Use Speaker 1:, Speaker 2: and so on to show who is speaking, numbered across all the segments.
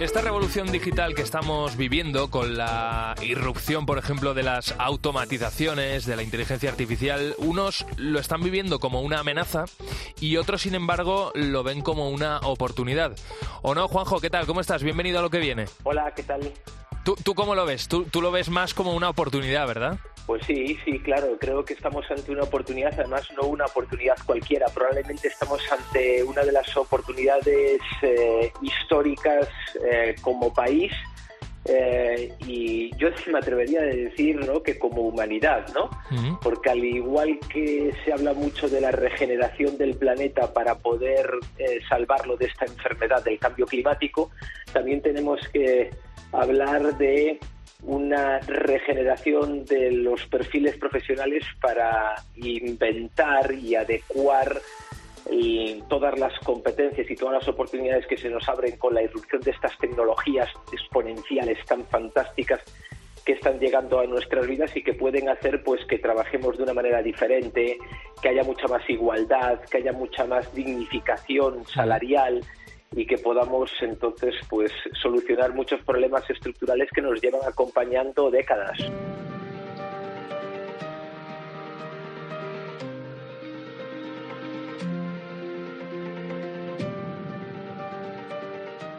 Speaker 1: Esta revolución digital que estamos viviendo con la irrupción, por ejemplo, de las automatizaciones, de la inteligencia artificial, unos lo están viviendo como una amenaza y otros, sin embargo, lo ven como una oportunidad. ¿O no, Juanjo? ¿Qué tal? ¿Cómo estás? Bienvenido a lo que viene.
Speaker 2: Hola, ¿qué tal?
Speaker 1: ¿Tú, tú cómo lo ves? Tú, tú lo ves más como una oportunidad, ¿verdad?
Speaker 2: Pues sí, sí, claro, creo que estamos ante una oportunidad, además no una oportunidad cualquiera, probablemente estamos ante una de las oportunidades eh, históricas eh, como país eh, y yo me atrevería a decir ¿no? que como humanidad, ¿no? Porque al igual que se habla mucho de la regeneración del planeta para poder salvarlo de esta enfermedad del cambio climático, también tenemos que hablar de una regeneración de los perfiles profesionales para inventar y adecuar todas las competencias y todas las oportunidades que se nos abren con la irrupción de estas tecnologías exponenciales tan fantásticas que están llegando a nuestras vidas y que pueden hacer pues que trabajemos de una manera diferente, que haya mucha más igualdad, que haya mucha más dignificación salarial y que podamos entonces pues solucionar muchos problemas estructurales que nos llevan acompañando décadas.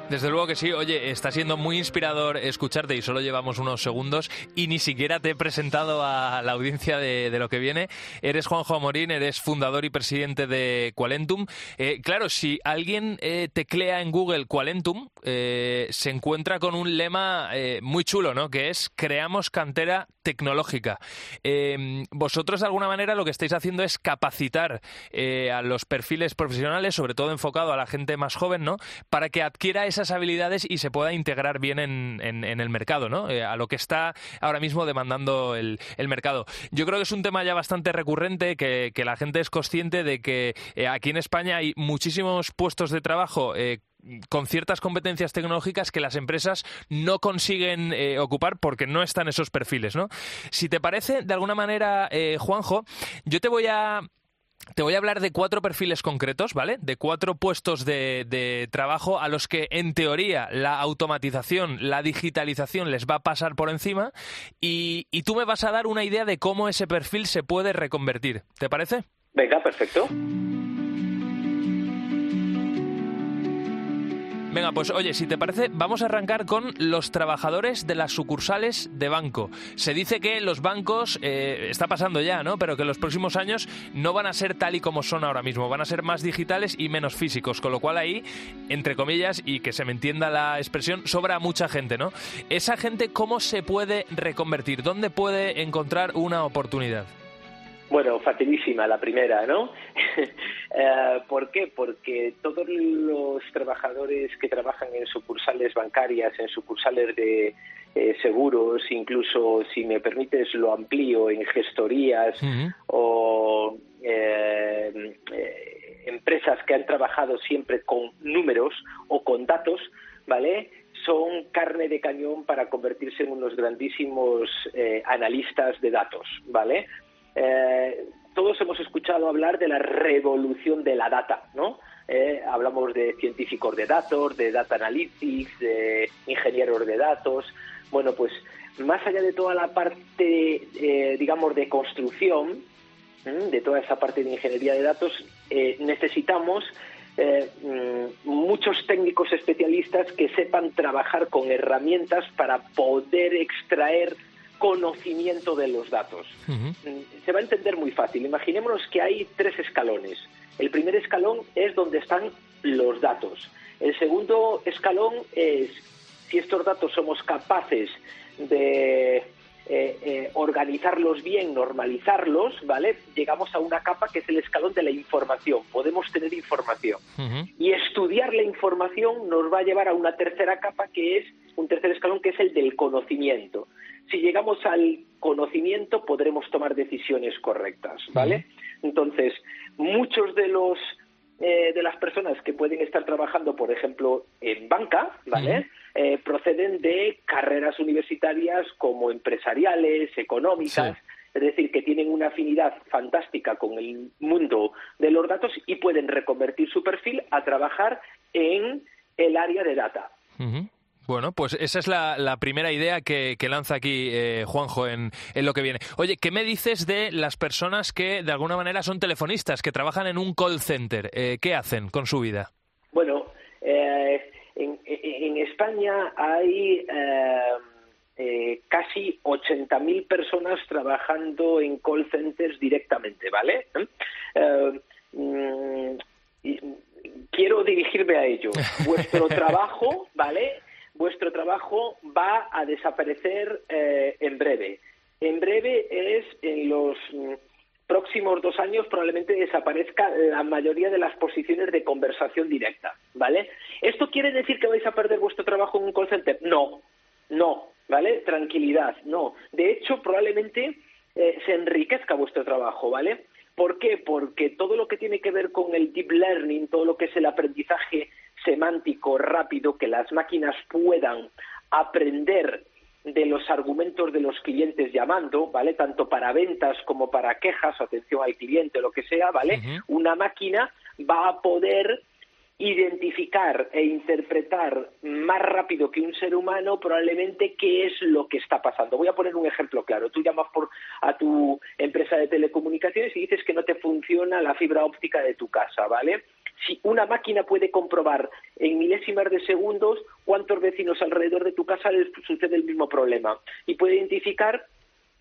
Speaker 1: Desde luego que sí. Oye, está siendo muy inspirador escucharte y solo llevamos unos segundos y ni siquiera te he presentado a la audiencia de, lo que viene. Eres Juanjo Amorín, eres fundador y presidente de Qualentum. Eh, claro, si alguien eh, teclea en Google Qualentum, eh, se encuentra con un lema muy chulo, ¿no? Que es creamos cantera tecnológica. vosotros de alguna manera lo que estáis haciendo es capacitar a los perfiles profesionales, sobre todo enfocado a la gente más joven, ¿no? Para que adquiera esa esas habilidades y se pueda integrar bien en, el mercado, ¿no? Eh, a lo que está ahora mismo demandando el, mercado. Yo creo que es un tema ya bastante recurrente, que, que la gente es consciente de que eh, aquí en España hay muchísimos puestos de trabajo eh, con ciertas competencias tecnológicas que las empresas no consiguen ocupar porque no están esos perfiles, ¿no? Si te parece, de alguna manera, Juanjo, yo te voy a te voy a hablar de cuatro perfiles concretos, ¿vale? De cuatro puestos de, trabajo a los que, en teoría, la automatización, la digitalización les va a pasar por encima y tú me vas a dar una idea de cómo ese perfil se puede reconvertir. ¿Te parece?
Speaker 2: Venga, perfecto.
Speaker 1: Venga, pues oye, si te parece, vamos a arrancar con los trabajadores de las sucursales de banco. Se dice que los bancos, eh, está pasando ya, ¿no? Pero que los próximos años no van a ser tal y como son ahora mismo, van a ser más digitales y menos físicos, con lo cual ahí, entre comillas, y que se me entienda la expresión, sobra mucha gente, ¿no? Esa gente, ¿cómo se puede reconvertir? ¿Dónde puede encontrar una oportunidad?
Speaker 2: Bueno, facilísima la primera, ¿no? Eh, ¿Por qué? Porque todos los trabajadores que trabajan en sucursales bancarias, en sucursales de eh, seguros, incluso, si me permites, lo amplío en gestorías o eh, empresas que han trabajado siempre con números o con datos, ¿vale? Son carne de cañón para convertirse en unos grandísimos analistas de datos, ¿vale? Todos hemos escuchado hablar de la revolución de la data, ¿no? hablamos de científicos de datos, de data analytics, de ingenieros de datos. Bueno, pues más allá de toda la parte, digamos, de construcción, de toda esa parte de ingeniería de datos, necesitamos eh, mm, muchos técnicos especialistas que sepan trabajar con herramientas para poder extraer conocimiento de los datos. Mm, se va a entender muy fácil. Imaginémonos que hay tres escalones. El primer escalón es donde están los datos. El segundo escalón es si estos datos somos capaces de eh, eh, organizarlos bien, normalizarlos, ¿vale? Llegamos a una capa que es el escalón de la información. Podemos tener información. Y estudiar la información nos va a llevar a una tercera capa que es un tercer escalón que es el del conocimiento. Si llegamos al conocimiento podremos tomar decisiones correctas, ¿vale? Entonces, muchos de los eh, de las personas que pueden estar trabajando, por ejemplo, en banca, ¿vale? Eh, proceden de carreras universitarias como empresariales, económicas, es decir, que tienen una afinidad fantástica con el mundo de los datos y pueden reconvertir su perfil a trabajar en el área de data.
Speaker 1: Bueno, pues esa es la, primera idea que, lanza aquí eh, Juanjo en, lo que viene. Oye, ¿qué me dices de las personas que de alguna manera son telefonistas, que trabajan en un call center? Eh, ¿Qué hacen con su vida?
Speaker 2: Bueno, eh, en, España hay casi 80.000 personas trabajando en call centers directamente, ¿vale? Mm, quiero dirigirme a ellos. Vuestro trabajo, ¿vale? Vuestro trabajo va a desaparecer eh, en breve. En breve es en los mm, próximos dos años probablemente desaparezca la mayoría de las posiciones de conversación directa, ¿vale? ¿Esto quiere decir que vais a perder vuestro trabajo en un call center? No, no, ¿vale? Tranquilidad, no. De hecho, probablemente eh, se enriquezca vuestro trabajo, ¿vale? ¿Por qué? Porque todo lo que tiene que ver con el deep learning, todo lo que es el aprendizaje semántico rápido, que las máquinas puedan aprender de los argumentos de los clientes llamando, ¿vale? Tanto para ventas como para quejas, atención al cliente, lo que sea, ¿vale? Una máquina va a poder identificar e interpretar más rápido que un ser humano probablemente qué es lo que está pasando. Voy a poner un ejemplo claro. Tú llamas por a tu empresa de telecomunicaciones y dices que no te funciona la fibra óptica de tu casa, ¿vale? Si una máquina puede comprobar en milésimas de segundos cuántos vecinos alrededor de tu casa les sucede el mismo problema y puede identificar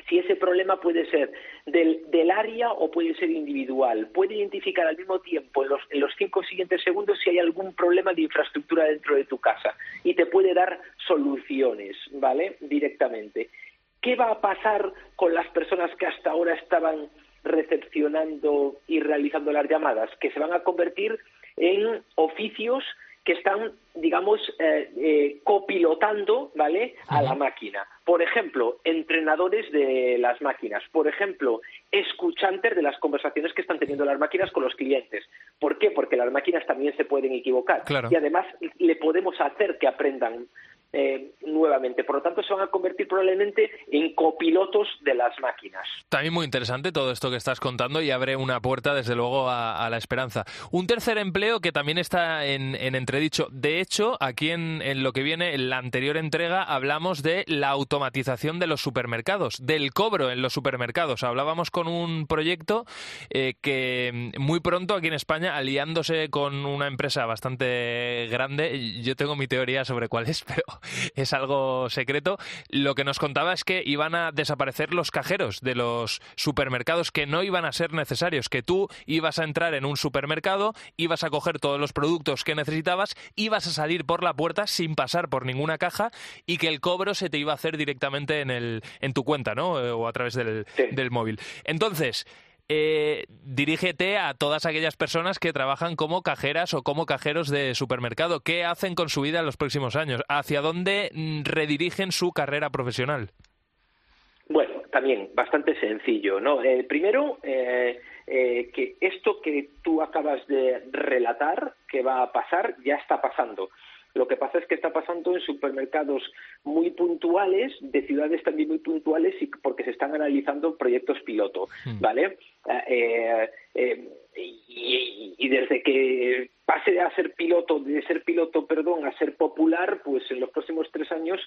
Speaker 2: si ese problema puede ser del, del, área o puede ser individual. Puede identificar al mismo tiempo en los, en los cinco siguientes segundos si hay algún problema de infraestructura dentro de tu casa y te puede dar soluciones, ¿vale? Directamente. ¿Qué va a pasar con las personas que hasta ahora estaban recepcionando y realizando las llamadas, que se van a convertir en oficios que están, digamos, eh, eh, copilotando, ¿vale?, a la máquina. Por ejemplo, entrenadores de las máquinas. Por ejemplo, escuchantes de las conversaciones que están teniendo las máquinas con los clientes. ¿Por qué? Porque las máquinas también se pueden equivocar. Y además le podemos hacer que aprendan eh, nuevamente. Por lo tanto, se van a convertir probablemente en copilotos de las máquinas.
Speaker 1: También muy interesante todo esto que estás contando y abre una puerta, desde luego, a, la esperanza. Un tercer empleo que también está en, entredicho. De hecho, aquí en, lo que viene, en la anterior entrega, hablamos de la automatización de los supermercados, del cobro en los supermercados. Hablábamos con un proyecto eh, que muy pronto aquí en España, aliándose con una empresa bastante grande, yo tengo mi teoría sobre cuál es, pero es algo secreto. Lo que nos contaba es que iban a desaparecer los cajeros de los supermercados, que no iban a ser necesarios, que tú ibas a entrar en un supermercado, ibas a coger todos los productos que necesitabas, ibas a salir por la puerta sin pasar por ninguna caja y que el cobro se te iba a hacer directamente en, el, en tu cuenta, ¿no? O a través del, del móvil. Entonces, eh, dirígete a todas aquellas personas que trabajan como cajeras o como cajeros de supermercado. ¿Qué hacen con su vida en los próximos años? ¿Hacia dónde mm, redirigen su carrera profesional?
Speaker 2: Bueno, también bastante sencillo. Eh, primero, eh, eh, que esto que tú acabas de relatar, que va a pasar, ya está pasando. Lo que pasa es que está pasando en supermercados muy puntuales, de ciudades también muy puntuales, y porque se están analizando proyectos piloto, hmm. ¿vale? Eh, eh, y, y, desde que pase a ser piloto, de ser piloto, perdón, a ser popular, pues en los próximos tres años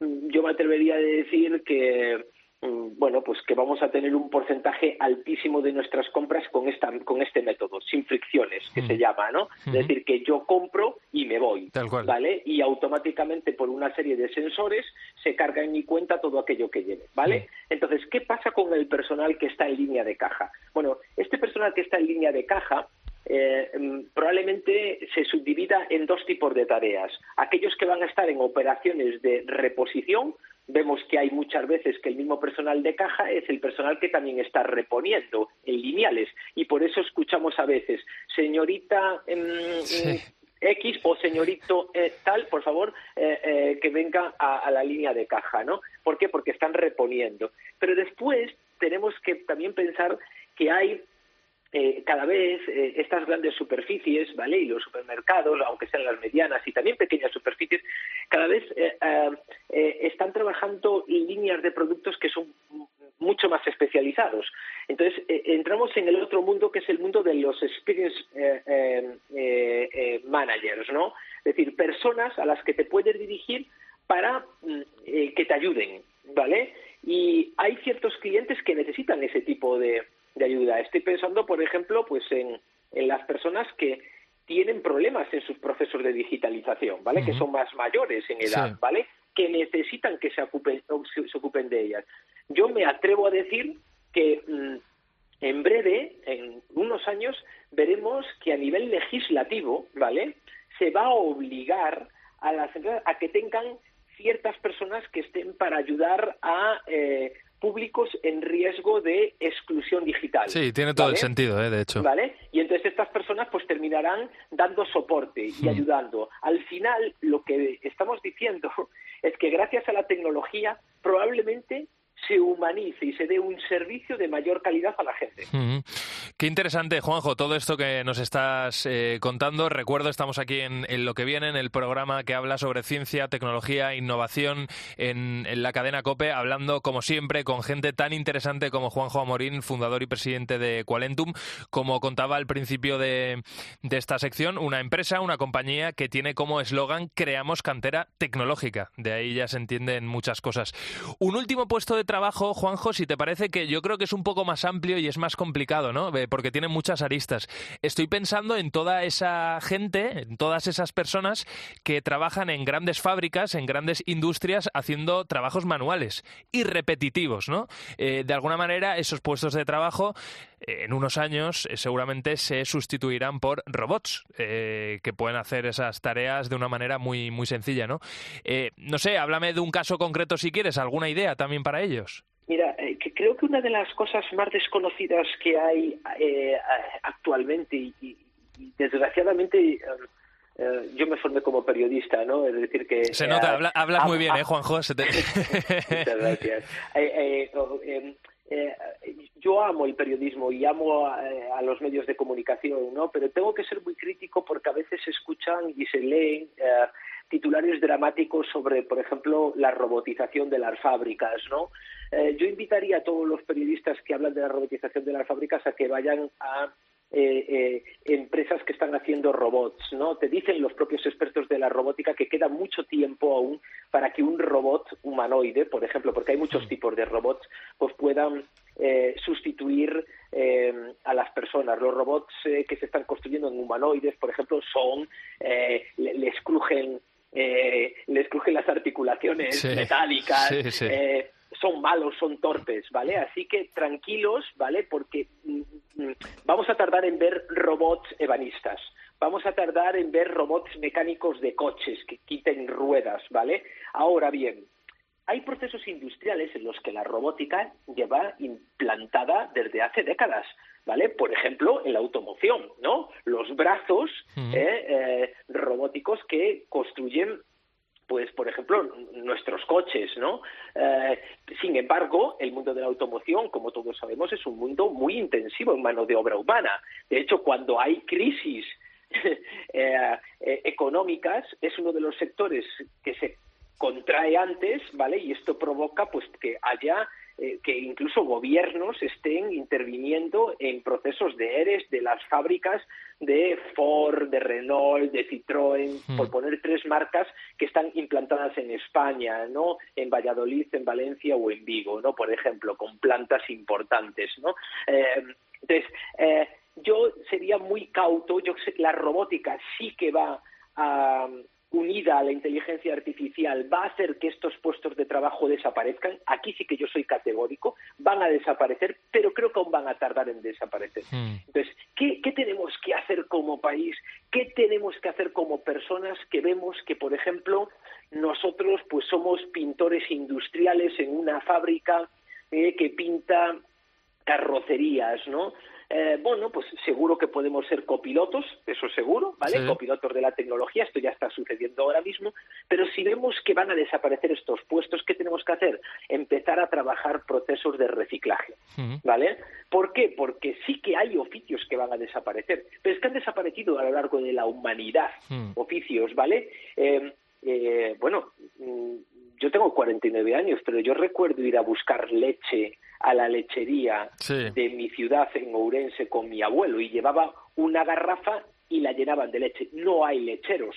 Speaker 2: mm, yo me atrevería a decir que bueno, pues que vamos a tener un porcentaje altísimo de nuestras compras con esta con este método, sin fricciones, que se mm. llama, ¿no? Es decir, que yo compro y me voy, ¿vale? Y automáticamente por una serie de sensores se carga en mi cuenta todo aquello que lleve, ¿vale? Entonces, ¿qué pasa con el personal que está en línea de caja? Bueno, este personal que está en línea de caja eh, mm, probablemente se subdivida en dos tipos de tareas. Aquellos que van a estar en operaciones de reposición, vemos que hay muchas veces que el mismo personal de caja es el personal que también está reponiendo en lineales y por eso escuchamos a veces, señorita em, X o señorito eh, tal, por favor, eh, eh, que venga a, a, la línea de caja, ¿no? ¿Por qué? Porque están reponiendo. Pero después tenemos que también pensar que hay eh, cada vez eh, estas grandes superficies, ¿vale? Y los supermercados, aunque sean las medianas y también pequeñas superficies, cada vez eh, están trabajando líneas de productos que son mucho más especializados. Entonces, entramos en el otro mundo que es el mundo de los experience managers, ¿no? Es decir, personas a las que te puedes dirigir para mm, que te ayuden, ¿vale? Y hay ciertos clientes que necesitan ese tipo de ayuda. Estoy pensando, por ejemplo, pues en, en las personas que tienen problemas en sus procesos de digitalización, ¿vale? Que son más mayores en edad, ¿vale? Que necesitan que se ocupen, se, ocupen de ellas. Yo me atrevo a decir que mm, en breve, en unos años, veremos que a nivel legislativo, ¿vale? Se va a obligar a las empresas a que tengan ciertas personas que estén para ayudar a eh, públicos en riesgo de exclusión digital.
Speaker 1: Sí, tiene todo el sentido, ¿eh? de hecho.
Speaker 2: ¿Vale? Y entonces estas personas pues terminarán dando soporte y hmm. ayudando. Al final, lo que estamos diciendo es que gracias a la tecnología probablemente se humanice y se dé un servicio de mayor calidad a la gente.
Speaker 1: Qué interesante, Juanjo, todo esto que nos estás eh, contando. Recuerdo, estamos aquí en, Lo que viene, en el programa que habla sobre ciencia, tecnología, innovación en, la cadena COPE, hablando, como siempre, con gente tan interesante como Juanjo Amorín, fundador y presidente de Qualentum. Como contaba al principio de, de esta sección, una empresa, una compañía que tiene como eslogan Creamos cantera tecnológica. De ahí ya se entienden muchas cosas. Un último puesto de trabajo, Juanjo, si te parece que yo creo que es un poco más amplio y es más complicado, ¿no? Porque tiene muchas aristas. Estoy pensando en toda esa gente, en todas esas personas que trabajan en grandes fábricas, en grandes industrias, haciendo trabajos manuales y repetitivos, ¿no? Eh, de alguna manera, esos puestos de trabajo eh, en unos años eh, seguramente se sustituirán por robots que pueden hacer esas tareas de una manera muy, muy sencilla, ¿no? no sé, háblame de un caso concreto si quieres, alguna idea también para ello.
Speaker 2: Mira, eh, creo que una de las cosas más desconocidas que hay eh, actualmente y, desgraciadamente eh, yo me formé como periodista, ¿no? Es decir que...
Speaker 1: Se nota, hablas muy bien, ¿eh, Juanjo? Muchas
Speaker 2: gracias. Em, yo amo el periodismo y amo a, a, los medios de comunicación, ¿no? Pero tengo que ser muy crítico porque a veces se escuchan y se leen titulares dramáticos sobre, por ejemplo, la robotización de las fábricas, ¿no? Eh, yo invitaría a todos los periodistas que hablan de la robotización de las fábricas a que vayan a eh, eh, empresas que están haciendo robots, ¿no? Te dicen los propios expertos de la robótica que queda mucho tiempo aún para que un robot humanoide, por ejemplo, porque hay muchos tipos de robots, pues puedan sustituir a las personas. Los robots que se están construyendo en humanoides, por ejemplo, son, les crujen eh, les crujen las articulaciones metálicas, eh, son malos, son torpes, ¿vale? Así que tranquilos, ¿vale? Porque mm, mm, vamos a tardar en ver robots ebanistas, vamos a tardar en ver robots mecánicos de coches que quiten ruedas, ¿vale? Ahora bien, hay procesos industriales en los que la robótica lleva implantada desde hace décadas. ¿vale? Por ejemplo, en la automoción, ¿no? Los brazos eh, eh, robóticos que construyen pues por ejemplo nuestros coches no eh, sin embargo el mundo de la automoción como todos sabemos es un mundo muy intensivo en mano de obra humana de hecho cuando hay crisis eh, económicas, es uno de los sectores que se contrae antes, ¿vale? Y esto provoca pues que haya eh, que incluso gobiernos estén interviniendo en procesos de ERES de las fábricas de Ford, de Renault, de Citroën, hmm. por poner tres marcas que están implantadas en España, ¿no? En Valladolid, en Valencia o en Vigo, ¿no? Por ejemplo, con plantas importantes, ¿no? Eh, entonces, eh, yo sería muy cauto, yo sé que la robótica sí que va a unida a la inteligencia artificial va a hacer que estos puestos de trabajo desaparezcan. Aquí sí que yo soy categórico, van a desaparecer, pero creo que aún van a tardar en desaparecer. Hmm. Entonces, ¿qué, ¿qué, tenemos que hacer como país? ¿Qué tenemos que hacer como personas que vemos que, por ejemplo, nosotros pues somos pintores industriales en una fábrica eh, que pinta carrocerías, ¿no? Eh, bueno, pues seguro que podemos ser copilotos, eso seguro, ¿vale? Copilotos de la tecnología, esto ya está sucediendo ahora mismo, pero si vemos que van a desaparecer estos puestos, ¿qué tenemos que hacer? Empezar a trabajar procesos de reciclaje, ¿vale? ¿Por qué? Porque sí que hay oficios que van a desaparecer, pero es que han desaparecido a lo largo de la humanidad oficios, ¿vale? Eh, eh, bueno, mm, yo tengo 49 años, pero yo recuerdo ir a buscar leche a la lechería de mi ciudad en Ourense con mi abuelo y llevaba una garrafa y la llenaban de leche. No hay lecheros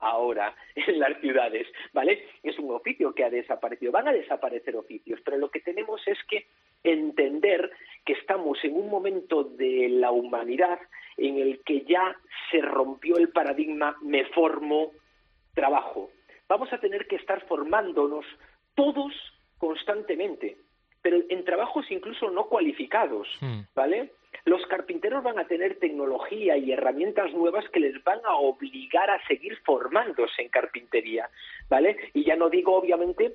Speaker 2: ahora en las ciudades, ¿vale? Es un oficio que ha desaparecido. Van a desaparecer oficios, pero lo que tenemos es que entender que estamos en un momento de la humanidad en el que ya se rompió el paradigma me formo, trabajo. Vamos a tener que estar formándonos todos constantemente pero en trabajos incluso no cualificados, hmm. ¿vale? Los carpinteros van a tener tecnología y herramientas nuevas que les van a obligar a seguir formándose en carpintería, ¿vale? Y ya no digo, obviamente,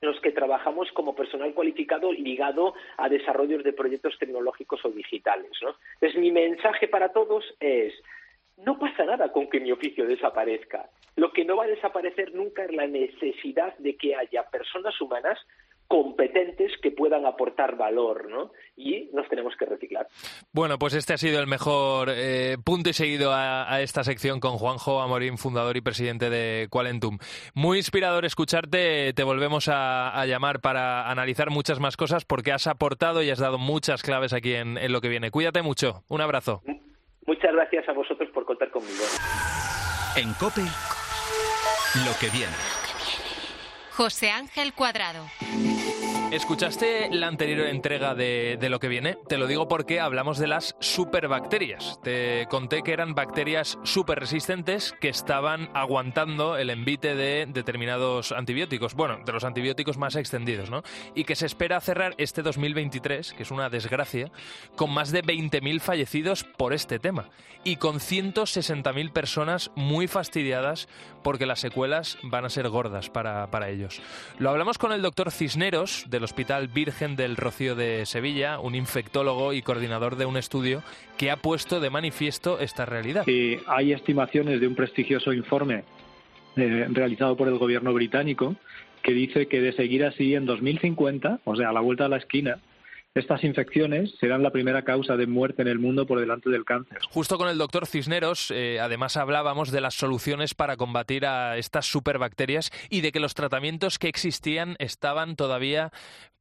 Speaker 2: los que trabajamos como personal cualificado ligado a desarrollos de proyectos tecnológicos o digitales, ¿no? Entonces, mi mensaje para todos es, no pasa nada con que mi oficio desaparezca. Lo que no va a desaparecer nunca es la necesidad de que haya personas humanas competentes que puedan aportar valor, ¿no? Y nos tenemos que reciclar.
Speaker 1: Bueno, pues este ha sido el mejor eh, punto y seguido a, esta sección con Juanjo Amorín, fundador y presidente de Qualentum. Muy inspirador escucharte, te volvemos a, llamar para analizar muchas más cosas porque has aportado y has dado muchas claves aquí en, en lo que viene. Cuídate mucho, un abrazo.
Speaker 2: Muchas gracias a vosotros por contar conmigo.
Speaker 3: En COPE, lo que viene.
Speaker 4: José Ángel Cuadrado.
Speaker 1: ¿Escuchaste la anterior entrega de, lo que viene? Te lo digo porque hablamos de las superbacterias. Te conté que eran bacterias super resistentes que estaban aguantando el envite de determinados antibióticos, bueno, de los antibióticos más extendidos, ¿no? Y que se espera cerrar este 2023, que es una desgracia, con más de 20.000 fallecidos por este tema y con 160.000 personas muy fastidiadas porque las secuelas van a ser gordas para, para ellos. Lo hablamos con el doctor Cisneros Hospital Virgen del Rocío de Sevilla, un infectólogo y coordinador de un estudio que ha puesto de manifiesto esta realidad.
Speaker 5: hay estimaciones de un prestigioso informe eh, realizado por el gobierno británico que dice que de seguir así en 2050, o sea, a la vuelta de la esquina, estas infecciones serán la primera causa de muerte en el mundo por delante del cáncer.
Speaker 1: Justo con el doctor Cisneros, eh, además hablábamos de las soluciones para combatir a estas superbacterias y de que los tratamientos que existían estaban todavía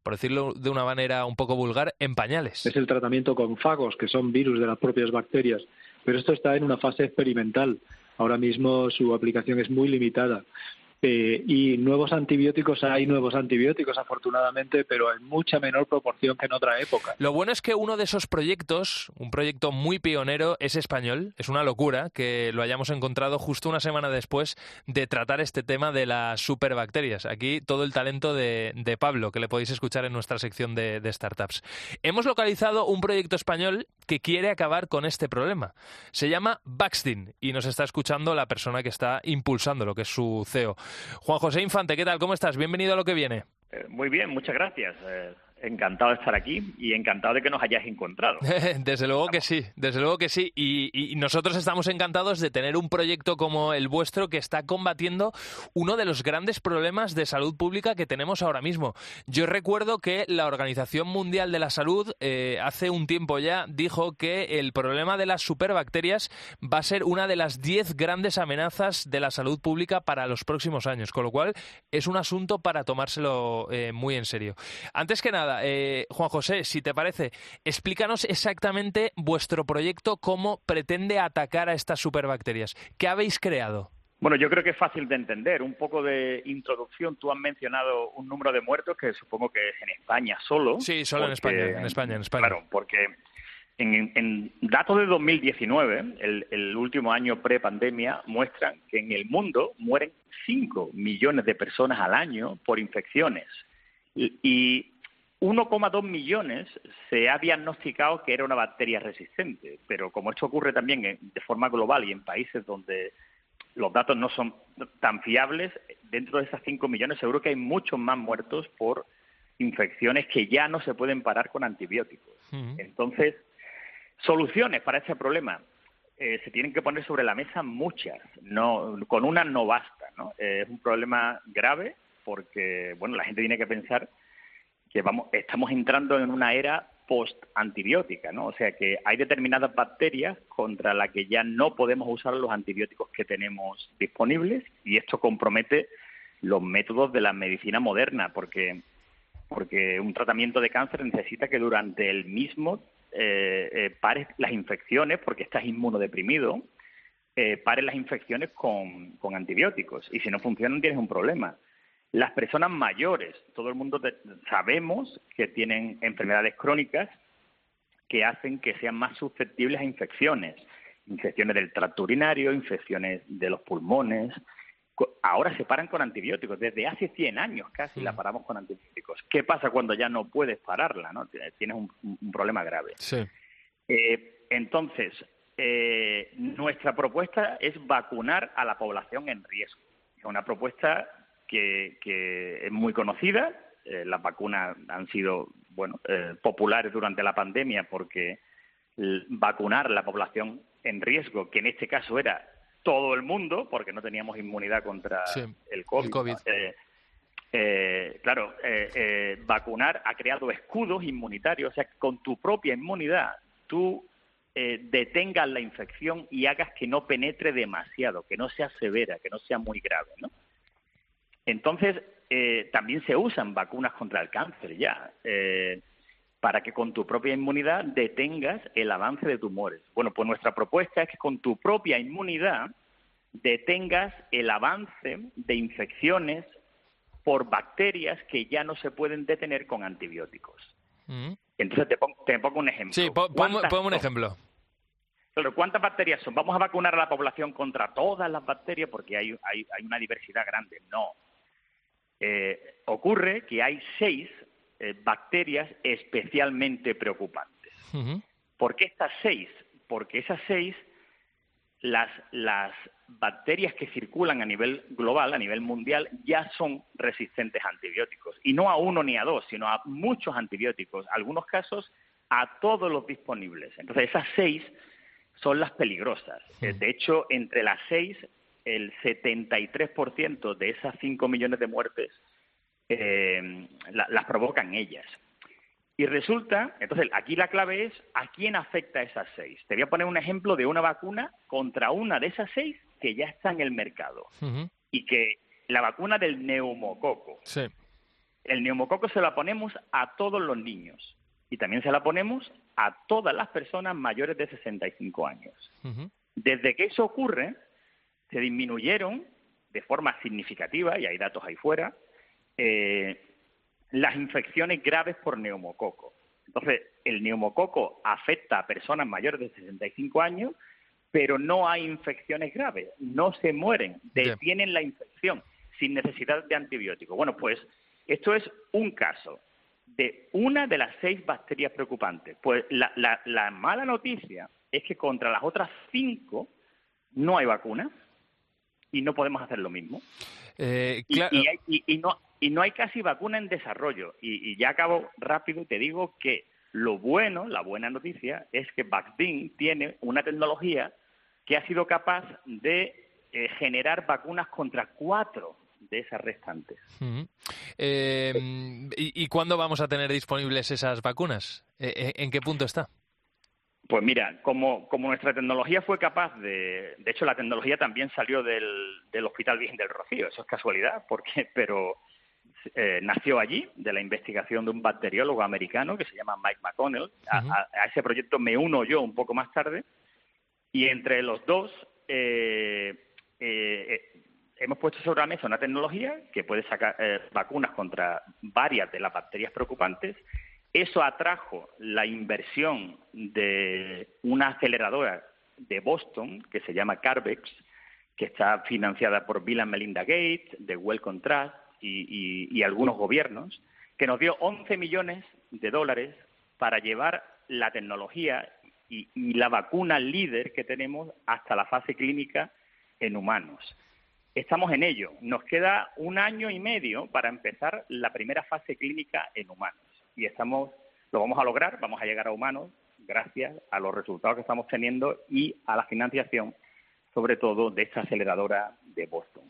Speaker 1: por decirlo de una manera un poco vulgar, en pañales.
Speaker 5: Es el tratamiento con fagos, que son virus de las propias bacterias, pero esto está en una fase experimental. Ahora mismo su aplicación es muy limitada. Eh, y nuevos antibióticos, hay nuevos antibióticos afortunadamente, pero en mucha menor proporción que en otra época.
Speaker 1: Lo bueno es que uno de esos proyectos, un proyecto muy pionero, es español. Es una locura que lo hayamos encontrado justo una semana después de tratar este tema de las superbacterias. Aquí todo el talento de, Pablo, que le podéis escuchar en nuestra sección de, startups. Hemos localizado un proyecto español que quiere acabar con este problema. Se llama Baxdin y nos está escuchando la persona que está impulsando lo que es su CEO. Juan José Infante, ¿qué tal? ¿Cómo estás? Bienvenido a lo que viene.
Speaker 6: Eh, muy bien, muchas gracias. Eh, encantado de estar aquí y encantado de que nos hayáis encontrado.
Speaker 1: desde luego que sí, desde luego que sí. Y, nosotros estamos encantados de tener un proyecto como el vuestro que está combatiendo uno de los grandes problemas de salud pública que tenemos ahora mismo. Yo recuerdo que la Organización Mundial de la Salud eh, hace un tiempo ya dijo que el problema de las superbacterias va a ser una de las diez grandes amenazas de la salud pública para los próximos años, con lo cual es un asunto para tomárselo eh, muy en serio. Antes que nada, eh, Juan José, si te parece, explícanos exactamente vuestro proyecto, cómo pretende atacar a estas superbacterias. ¿Qué habéis creado?
Speaker 6: Bueno, yo creo que es fácil de entender. Un poco de introducción. Tú has mencionado un número de muertos que supongo que es en España solo.
Speaker 1: Sí, solo en España, en España, en España.
Speaker 6: Claro, porque en, datos de 2019, el, el último año pre-pandemia, muestran que en el mundo mueren 5 millones de personas al año por infecciones. Y, 1,2 millones se ha diagnosticado que era una bacteria resistente, pero como esto ocurre también de forma global y en países donde los datos no son tan fiables, dentro de esas 5 millones seguro que hay muchos más muertos por infecciones que ya no se pueden parar con antibióticos. Entonces, soluciones para este problema. Eh, se tienen que poner sobre la mesa muchas, no, con una no basta. ¿no? Eh, es un problema grave porque bueno, la gente tiene que pensar que vamos, estamos entrando en una era post-antibiótica, ¿no? O sea que hay determinadas bacterias contra las que ya no podemos usar los antibióticos que tenemos disponibles y esto compromete los métodos de la medicina moderna porque porque un tratamiento de cáncer necesita que durante el mismo eh, eh, pares las infecciones, porque estás inmunodeprimido, eh, pares las infecciones con, con antibióticos y si no funcionan tienes un problema. Las personas mayores, todo el mundo sabemos que tienen enfermedades crónicas que hacen que sean más susceptibles a infecciones, infecciones del tracto urinario, infecciones de los pulmones. Ahora se paran con antibióticos. Desde hace 100 años casi la paramos con antibióticos. ¿Qué pasa cuando ya no puedes pararla? ¿no? Tienes un, problema grave. Eh, entonces, eh, nuestra propuesta es vacunar a la población en riesgo. Es una propuesta que, es muy conocida. Eh, las vacunas han sido bueno eh, populares durante la pandemia porque vacunar la población en riesgo, que en este caso era todo el mundo, porque no teníamos inmunidad contra el COVID. Eh, claro, vacunar ha creado escudos inmunitarios, o sea, con tu propia inmunidad tú detengas la infección y hagas que no penetre demasiado, que no sea severa, que no sea muy grave, ¿no? Entonces, eh, también se usan vacunas contra el cáncer ya, eh, para que con tu propia inmunidad detengas el avance de tumores. Bueno, pues nuestra propuesta es que con tu propia inmunidad detengas el avance de infecciones por bacterias que ya no se pueden detener con antibióticos. Mm. Entonces te pongo, un ejemplo.
Speaker 1: Sí, pongo un ejemplo.
Speaker 6: Claro, ¿cuántas bacterias son? ¿Vamos a vacunar a la población contra todas las bacterias porque hay, hay, hay una diversidad grande? No. Eh, ocurre que hay seis eh, bacterias especialmente preocupantes. ¿Por qué estas seis? Porque esas seis, las, las bacterias que circulan a nivel global, a nivel mundial, ya son resistentes a antibióticos. Y no a uno ni a dos, sino a muchos antibióticos. Algunos casos, a todos los disponibles. Entonces, esas seis son las peligrosas. De hecho, entre las seis el 73% de esas 5 millones de muertes eh, las provocan ellas. Y resulta, entonces aquí la clave es a quién afecta esas seis. Te voy a poner un ejemplo de una vacuna contra una de esas seis que ya está en el mercado. Y que la vacuna del neumococo. El neumococo se la ponemos a todos los niños. Y también se la ponemos a todas las personas mayores de 65 años. Desde que eso ocurre, se disminuyeron de forma significativa, y hay datos ahí fuera, eh, las infecciones graves por neumococo. Entonces, el neumococo afecta a personas mayores de 65 años, pero no hay infecciones graves, no se mueren, detienen la infección sin necesidad de antibióticos. Bueno, pues esto es un caso de una de las seis bacterias preocupantes. Pues la, la mala noticia es que contra las otras cinco no hay vacunas y no podemos hacer lo mismo.
Speaker 1: Eh,
Speaker 6: y, no, y no hay casi vacuna en desarrollo. Y, ya acabo rápido y te digo que lo bueno, la buena noticia, es que Vaccine tiene una tecnología que ha sido capaz de eh, generar vacunas contra cuatro de esas restantes.
Speaker 1: Eh, ¿y, cuándo vamos a tener disponibles esas vacunas? Eh, ¿En qué punto está?
Speaker 6: Pues mira, como, como nuestra tecnología fue capaz de... De hecho, la tecnología también salió del, del Hospital Virgen del Rocío, eso es casualidad, porque pero nació allí, de la investigación de un bacteriólogo americano que se llama Mike McConnell. a, ese proyecto me uno yo un poco más tarde, y entre los dos eh, eh, hemos puesto sobre la mesa una tecnología que puede sacar eh, vacunas contra varias de las bacterias preocupantes. Eso atrajo la inversión de una aceleradora de Boston que se llama Carvex, que está financiada por Bill and Melinda Gates, de Wellcome Trust y, algunos gobiernos, que nos dio 11 millones de dólares para llevar la tecnología y, la vacuna líder que tenemos hasta la fase clínica en humanos. Estamos en ello. Nos queda un año y medio para empezar la primera fase clínica en humanos. Y estamos, lo vamos a lograr, vamos a llegar a humanos gracias a los resultados que estamos teniendo y a la financiación, sobre todo de esta aceleradora de Boston.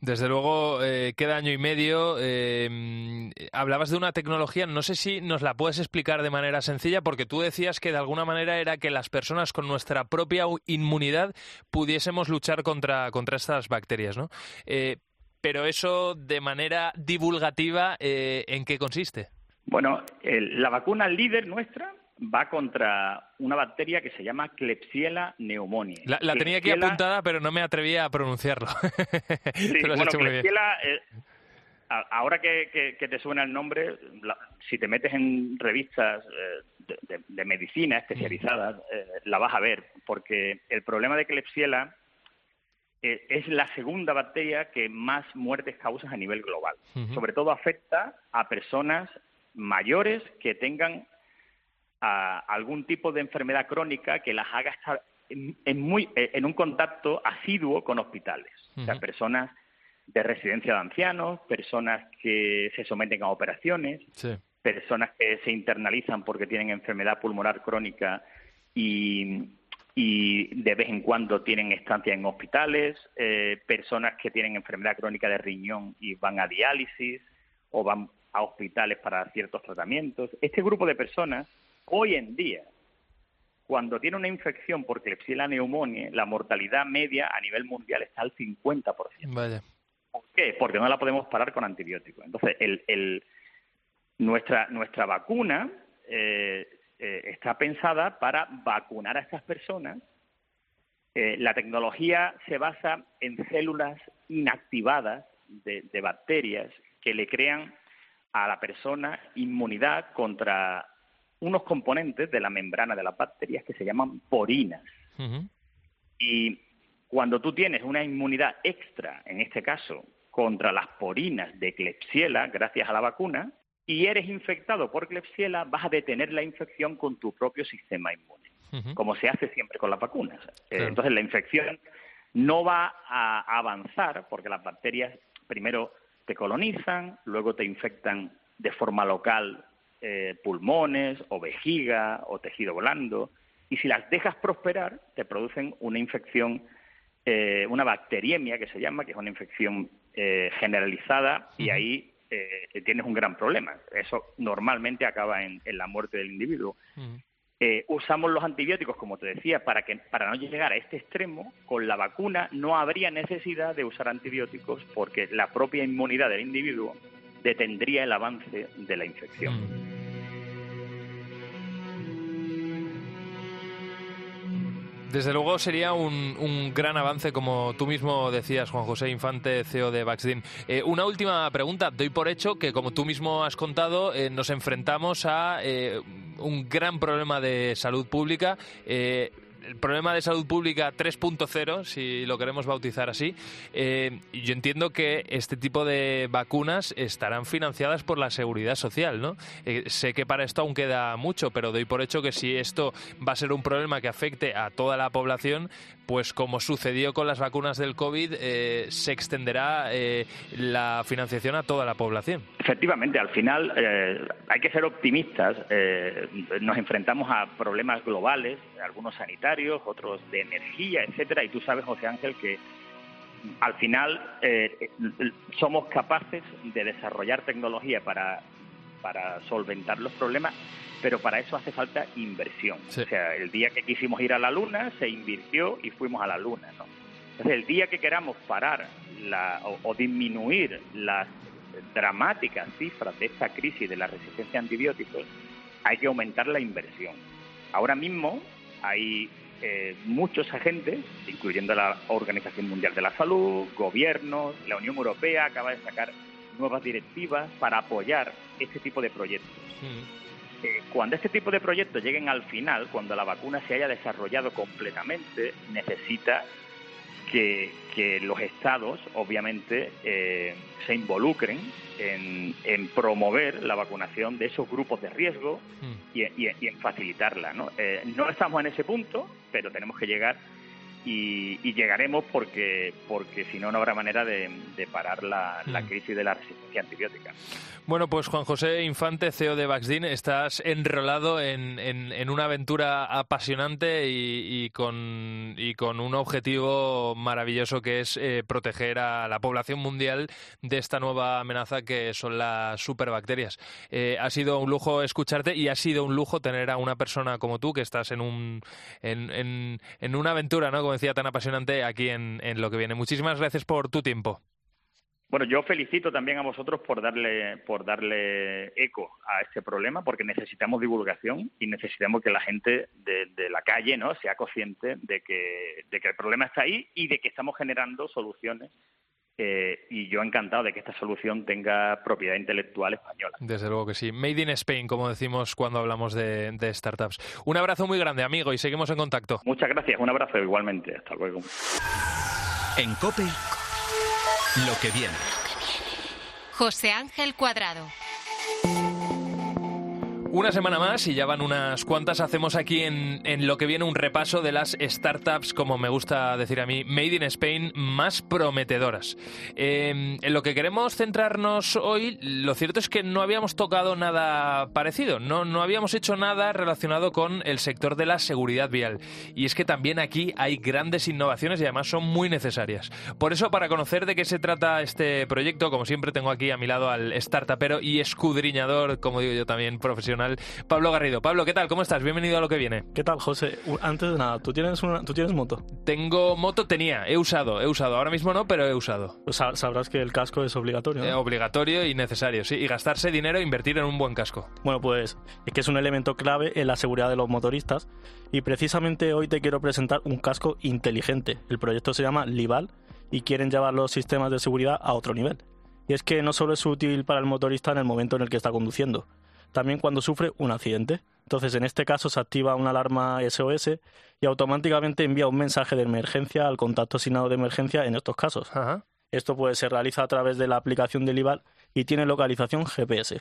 Speaker 1: Desde luego, eh, queda año y medio. Eh, hablabas de una tecnología, no sé si nos la puedes explicar de manera sencilla, porque tú decías que de alguna manera era que las personas con nuestra propia inmunidad pudiésemos luchar contra, contra estas bacterias, ¿no? Eh, pero eso de manera divulgativa, ¿en qué consiste?
Speaker 6: Bueno, la vacuna líder nuestra va contra una bacteria que se llama Klebsiella pneumoniae.
Speaker 1: La, tenía aquí apuntada, pero no me atrevía a pronunciarlo.
Speaker 6: sí, bueno, eh, ahora que, te suena el nombre, si te metes en revistas eh, de, medicina especializadas, eh, la vas a ver, porque el problema de Klebsiella es la segunda bacteria que más muertes causa a nivel global. Sobre todo afecta a personas mayores que tengan a algún tipo de enfermedad crónica que las haga estar en, muy, en un contacto asiduo con hospitales. O sea, personas de residencia de ancianos, personas que se someten a operaciones, personas que se internalizan porque tienen enfermedad pulmonar crónica y, y de vez en cuando tienen estancia en hospitales, eh, personas que tienen enfermedad crónica de riñón y van a diálisis o van a hospitales para ciertos tratamientos. Este grupo de personas Hoy en día, cuando tiene una infección por Klebsiella pneumoniae, la mortalidad media a nivel mundial está al 50%. Vaya. ¿Por qué? Porque no la podemos parar con antibióticos. Entonces, el, nuestra, nuestra vacuna eh, eh, está pensada para vacunar a estas personas. Eh, la tecnología se basa en células inactivadas de bacterias que le crean a la persona inmunidad contra unos componentes de la membrana de las bacterias que se llaman porinas. Y cuando tú tienes una inmunidad extra, en este caso, contra las porinas de Klebsiella, gracias a la vacuna, y eres infectado por Klebsiella, vas a detener la infección con tu propio sistema inmune, como se hace siempre con las vacunas. Eh, entonces, la infección no va a avanzar porque las bacterias primero te colonizan, luego te infectan de forma local eh, pulmones o vejiga o tejido blando, y si las dejas prosperar, te producen una infección, eh, una bacteriemia que se llama, que es una infección eh, generalizada, y ahí tienes un gran problema. Eso normalmente acaba en, la muerte del individuo. Usamos los antibióticos, como te decía, para, que, para no llegar a este extremo. Con la vacuna no habría necesidad de usar antibióticos porque la propia inmunidad del individuo detendría el avance de la infección. Mm.
Speaker 1: Desde luego sería un, gran avance, como tú mismo decías, Juan José Infante, CEO de Vaxdin. Eh, una última pregunta. Doy por hecho que, como tú mismo has contado, eh, nos enfrentamos a eh, un gran problema de salud pública el problema de salud pública 3.0, si lo queremos bautizar así. Eh, yo entiendo que este tipo de vacunas estarán financiadas por la seguridad social, ¿no? Eh, sé que para esto aún queda mucho, pero doy por hecho que si esto va a ser un problema que afecte a toda la población, pues como sucedió con las vacunas del COVID, eh, se extenderá la financiación a toda la población.
Speaker 6: Efectivamente, al final hay que ser optimistas. nos enfrentamos a problemas globales, algunos sanitarios, otros de energía, etcétera, y tú sabes, José Ángel, que al final eh, somos capaces de desarrollar tecnología para, para solventar los problemas, pero para eso hace falta inversión. O sea, el día que quisimos ir a la Luna, se invirtió y fuimos a la Luna. ¿no? Entonces, el día que queramos parar la, o, disminuir las dramáticas cifras de esta crisis de la resistencia a antibióticos, hay que aumentar la inversión. Ahora mismo hay eh, muchos agentes, incluyendo la Organización Mundial de la Salud, gobiernos, la Unión Europea acaba de sacar nuevas directivas para apoyar este tipo de proyectos. Mm. Eh, cuando este tipo de proyectos lleguen al final, cuando la vacuna se haya desarrollado completamente, necesita que, los estados, obviamente, eh, se involucren en, promover la vacunación de esos grupos de riesgo mm. y, en facilitarla. ¿no? Eh, no estamos en ese punto, pero tenemos que llegar y, llegaremos porque porque si no no habrá manera de, parar la, mm. crisis de la resistencia antibiótica.
Speaker 1: Bueno, pues Juan José Infante, CEO de Vaxdin, estás enrolado en, en, una aventura apasionante y, con, y con un objetivo maravilloso que es eh, proteger a la población mundial de esta nueva amenaza que son las superbacterias. Eh, ha sido un lujo escucharte y ha sido un lujo tener a una persona como tú que estás en, un, en, en una aventura, ¿no? Decía, tan apasionante aquí en, lo que viene. Muchísimas gracias por tu tiempo.
Speaker 6: Bueno, yo felicito también a vosotros por darle por darle eco a este problema, porque necesitamos divulgación y necesitamos que la gente de, la calle, ¿no? sea consciente de que, de que el problema está ahí y de que estamos generando soluciones eh, y yo encantado de que esta solución tenga propiedad intelectual española.
Speaker 1: Desde luego que sí. Made in Spain, como decimos cuando hablamos de, startups. Un abrazo muy grande, amigo, y seguimos en contacto.
Speaker 6: Muchas gracias. Un abrazo igualmente. Hasta luego.
Speaker 3: En COPE, lo que viene.
Speaker 4: José Ángel Cuadrado.
Speaker 1: Una semana más y ya van unas cuantas. Hacemos aquí en, en, lo que viene un repaso de las startups, como me gusta decir a mí, Made in Spain, más prometedoras. Em, en lo que queremos centrarnos hoy, lo cierto es que no habíamos tocado nada parecido, no, no habíamos hecho nada relacionado con el sector de la seguridad vial. Y es que también aquí hay grandes innovaciones y además son muy necesarias. Por eso, para conocer de qué se trata este proyecto, como siempre tengo aquí a mi lado al startupero y escudriñador, como digo yo también, profesional Pablo Garrido. Pablo, ¿qué tal? ¿Cómo estás? Bienvenido a lo que viene.
Speaker 7: ¿Qué tal, José? Antes de nada, ¿tú tienes, una, ¿tú tienes moto?
Speaker 1: Tengo moto, tenía, he usado, he usado. Ahora mismo no, pero he usado.
Speaker 7: Pues sabrás que el casco es obligatorio.
Speaker 1: Eh, obligatorio y necesario, sí. Y gastarse dinero e invertir en un buen casco.
Speaker 7: Bueno, pues es que es un elemento clave en la seguridad de los motoristas. Y precisamente hoy te quiero presentar un casco inteligente. El proyecto se llama Lival y quieren llevar los sistemas de seguridad a otro nivel. Y es que no solo es útil para el motorista en el momento en el que está conduciendo, también cuando sufre un accidente. Entonces, en este caso se activa una alarma SOS y automáticamente envía un mensaje de emergencia al contacto asignado de emergencia en estos casos. Esto pues, se realiza a través de la aplicación del IVAL y tiene localización GPS.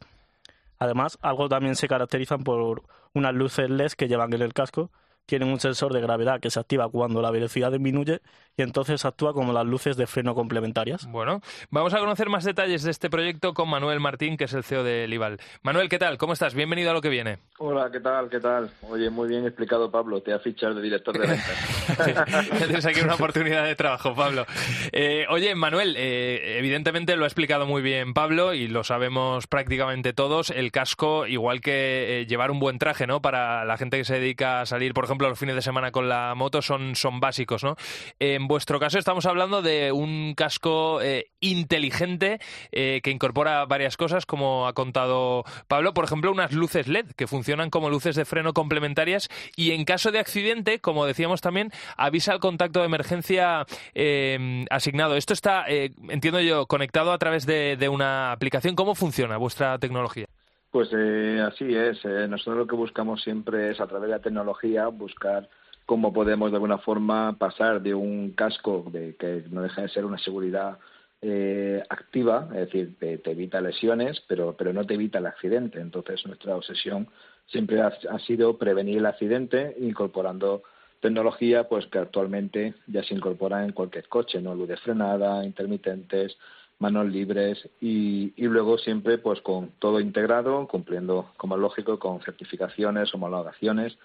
Speaker 7: Además, algo también se caracterizan por unas luces LED que llevan en el casco tienen un sensor de gravedad que se activa cuando la velocidad disminuye y entonces actúa como las luces de freno complementarias.
Speaker 1: Bueno, vamos a conocer más detalles de este proyecto con Manuel Martín, que es el CEO de Lival. Manuel, ¿qué tal? ¿Cómo estás? Bienvenido a lo que viene.
Speaker 8: Hola, ¿qué tal? ¿Qué tal? Oye, muy bien explicado, Pablo. Te ha fichado de director de ventas.
Speaker 1: Tienes aquí una oportunidad de trabajo, Pablo. Eh, oye, Manuel, eh, evidentemente lo ha explicado muy bien Pablo y lo sabemos prácticamente todos. El casco, igual que eh, llevar un buen traje, ¿no? Para la gente que se dedica a salir, por ejemplo, los fines de semana con la moto son, son básicos, ¿no? En vuestro caso estamos hablando de un casco eh, inteligente eh, que incorpora varias cosas, como ha contado Pablo, por ejemplo, unas luces LED que funcionan como luces de freno complementarias y en caso de accidente, como decíamos también, avisa al contacto de emergencia eh, asignado. Esto está, entiendo yo, conectado a través de una aplicación. ¿Cómo funciona vuestra tecnología?
Speaker 8: Pues eh, así es. Eh, nosotros lo que buscamos siempre es, a través de la tecnología, buscar cómo podemos de alguna forma pasar de un casco de que no deja de ser una seguridad eh, activa, es decir, te, evita lesiones, pero, pero no te evita el accidente. Entonces, nuestra obsesión siempre ha, sido prevenir el accidente incorporando tecnología pues que actualmente ya se incorpora en cualquier coche, ¿no? Luz de frenada, intermitentes, manos libres y, y, luego siempre pues con todo integrado, cumpliendo como es lógico con certificaciones, homologaciones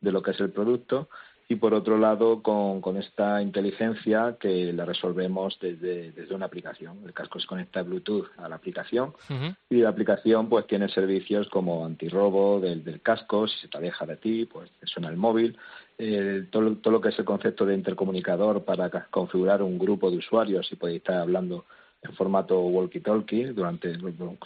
Speaker 8: de lo que es el producto y por otro lado con, con esta inteligencia que la resolvemos desde, desde, una aplicación. El casco se conecta Bluetooth a la aplicación y la aplicación pues tiene servicios como antirrobo del, del casco, si se te aleja de ti pues te suena el móvil, eh, todo, todo, lo que es el concepto de intercomunicador para configurar un grupo de usuarios y poder estar hablando en formato walkie-talkie durante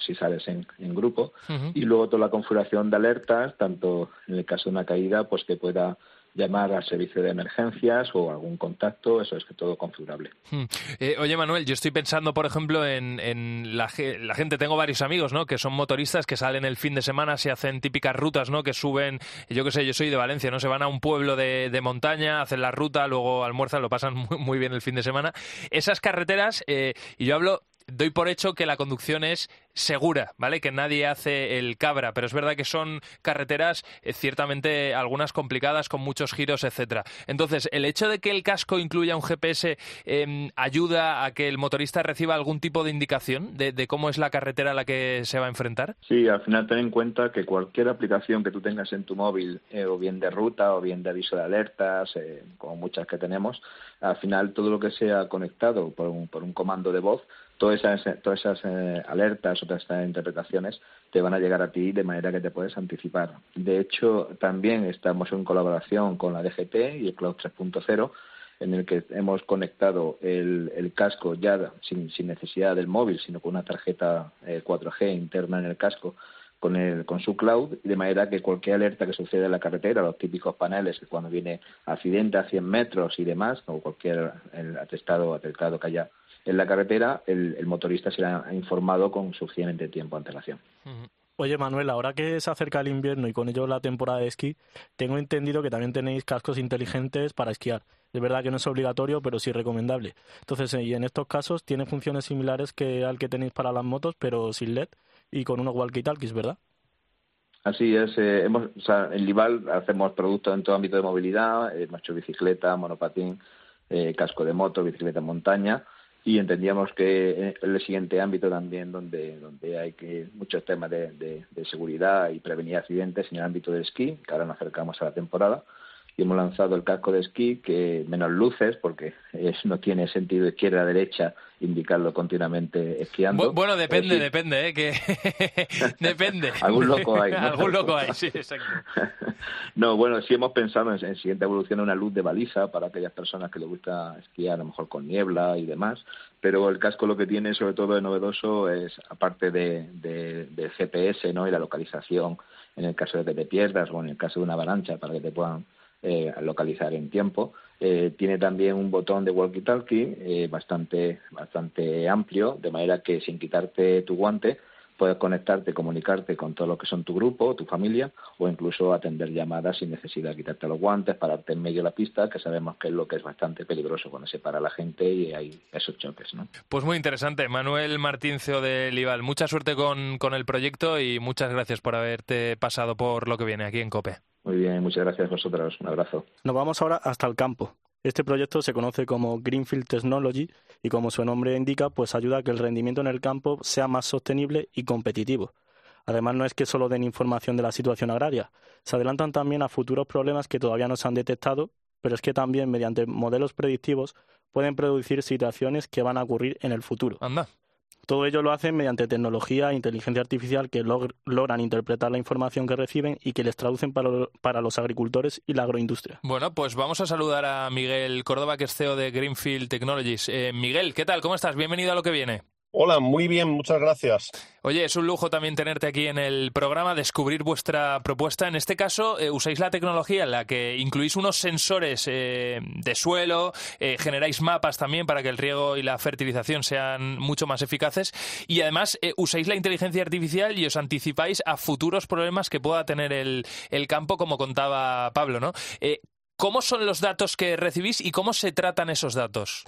Speaker 8: si sales en, en grupo. Y luego toda la configuración de alertas tanto en el caso de una caída pues que pueda llamar al servicio de emergencias o algún contacto, eso es que todo configurable.
Speaker 1: Hmm. Eh, oye, Manuel, yo estoy pensando, por ejemplo, en, en la, gente, tengo varios amigos, ¿no?, que son motoristas que salen el fin de semana, se hacen típicas rutas, ¿no?, que suben, yo qué sé, yo soy de Valencia, ¿no?, se van a un pueblo de, de montaña, hacen la ruta, luego almuerzan, lo pasan muy, muy bien el fin de semana. Esas carreteras, eh, y yo hablo doy por hecho que la conducción es segura, ¿vale? Que nadie hace el cabra, pero es verdad que son carreteras eh, ciertamente algunas complicadas con muchos giros, etcétera. Entonces, el hecho de que el casco incluya un GPS em, ayuda a que el motorista reciba algún tipo de indicación de, cómo es la carretera a la que se va a enfrentar.
Speaker 8: Sí, al final ten en cuenta que cualquier aplicación que tú tengas en tu móvil, eh, o bien de ruta o bien de aviso de alertas, como muchas que tenemos, al final todo lo que sea conectado por un, por un comando de voz todas esas, todas esas eh, alertas o todas estas interpretaciones te van a llegar a ti de manera que te puedes anticipar. De hecho, también estamos en colaboración con la DGT y el Cloud 3.0 en el que hemos conectado el, el casco ya sin, sin, necesidad del móvil, sino con una tarjeta 4G eh, interna en el casco con, el, con su cloud, de manera que cualquier alerta que suceda en la carretera, los típicos paneles cuando viene accidente a 100 metros y demás, o cualquier atestado, atestado que haya en la carretera, el, motorista será informado con suficiente tiempo de antelación.
Speaker 7: Oye Manuel, ahora que se acerca el invierno y con ello la temporada de esquí, tengo entendido que también tenéis cascos inteligentes para esquiar. Es verdad que no es obligatorio, pero sí recomendable. Entonces, eh, y en estos casos tiene funciones similares que al que tenéis para las motos, pero sin LED y con unos walkie-talkies, ¿verdad?
Speaker 8: Así es, eh, hemos, o sea, en Lival hacemos productos en todo ámbito de movilidad, hemos hecho bicicleta, monopatín, eh, casco de moto, bicicleta en montaña, y entendíamos que el siguiente ámbito también donde, donde hay que muchos temas de, de, seguridad y prevenir accidentes en el ámbito del esquí, que ahora nos acercamos a la temporada, y hemos lanzado el casco de esquí que menos luces porque es, no tiene sentido izquierda derecha indicarlo continuamente esquiando.
Speaker 1: Bueno, depende, depende, ¿eh? Que depende.
Speaker 8: Algún loco hay.
Speaker 1: Algún loco hay, sí, exacto.
Speaker 8: no, bueno, sí hemos pensado en, en siguiente evolución una luz de baliza para aquellas personas que les gusta esquiar a lo mejor con niebla y demás, pero el casco lo que tiene sobre todo de novedoso es, aparte de, de, de GPS ¿no? y la localización en el caso de que te pierdas o en el caso de una avalancha para que te puedan eh, localizar en tiempo. Eh, tiene también un botón de walkie-talkie eh, bastante, bastante amplio, de manera que sin quitarte tu guante puedes conectarte, comunicarte con todo lo que son tu grupo, tu familia, o incluso atender llamadas sin necesidad de quitarte los guantes, pararte en medio de la pista, que sabemos que es lo que es bastante peligroso cuando se para la gente y hay esos choques. ¿no?
Speaker 1: Pues muy interesante. Manuel Martín, CEO de Lival, mucha suerte con, con el proyecto y muchas gracias por haberte pasado por lo que viene aquí en COPE.
Speaker 8: Muy bien, muchas gracias a vosotros. Un abrazo.
Speaker 7: Nos vamos ahora hasta el campo. Este proyecto se conoce como Greenfield Technology y como su nombre indica, pues ayuda a que el rendimiento en el campo sea más sostenible y competitivo. Además, no es que solo den información de la situación agraria, se adelantan también a futuros problemas que todavía no se han detectado, pero es que también mediante modelos predictivos pueden producir situaciones que van a ocurrir en el futuro.
Speaker 1: Anda.
Speaker 7: Todo ello lo hacen mediante tecnología e inteligencia artificial que logran interpretar la información que reciben y que les traducen para, los agricultores y la agroindustria.
Speaker 1: Bueno, pues vamos a saludar a Miguel Córdoba, que es CEO de Greenfield Technologies. Eh, Miguel, ¿qué tal? ¿Cómo estás? Bienvenido a lo que viene.
Speaker 9: Hola, muy bien, muchas gracias.
Speaker 1: Oye, es un lujo también tenerte aquí en el programa, descubrir vuestra propuesta. En este caso, eh, usáis la tecnología en la que incluís unos sensores eh, de suelo, eh, generáis mapas también para que el riego y la fertilización sean mucho más eficaces y además usáis la inteligencia artificial y os anticipáis a futuros problemas que pueda tener el, el campo, como contaba Pablo, ¿no? ¿Cómo son los datos que recibís y cómo se tratan esos datos?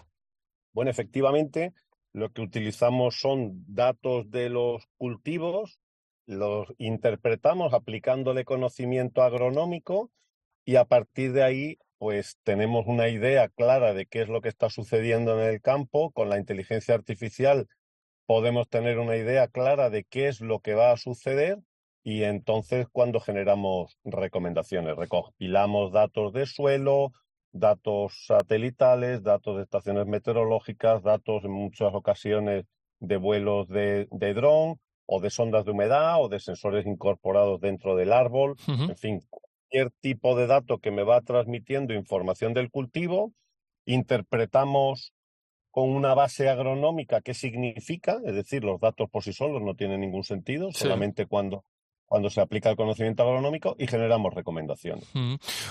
Speaker 9: Bueno, efectivamente, lo que utilizamos son datos de los cultivos, los interpretamos aplicándole conocimiento agronómico y a partir de ahí pues tenemos una idea clara de qué es lo que está sucediendo en el campo. Con la inteligencia artificial podemos tener una idea clara de qué es lo que va a suceder y entonces cuando generamos recomendaciones, recopilamos datos de suelo, datos satelitales, datos de estaciones meteorológicas, datos en muchas ocasiones de vuelos de, de dron o de sondas de humedad o de sensores incorporados dentro del árbol, en fin, cualquier tipo de dato que me va transmitiendo información del cultivo, interpretamos con una base agronómica qué significa, es decir, los datos por sí solos no tienen ningún sentido, solamente cuando cuando se aplica el conocimiento agronómico y generamos recomendaciones.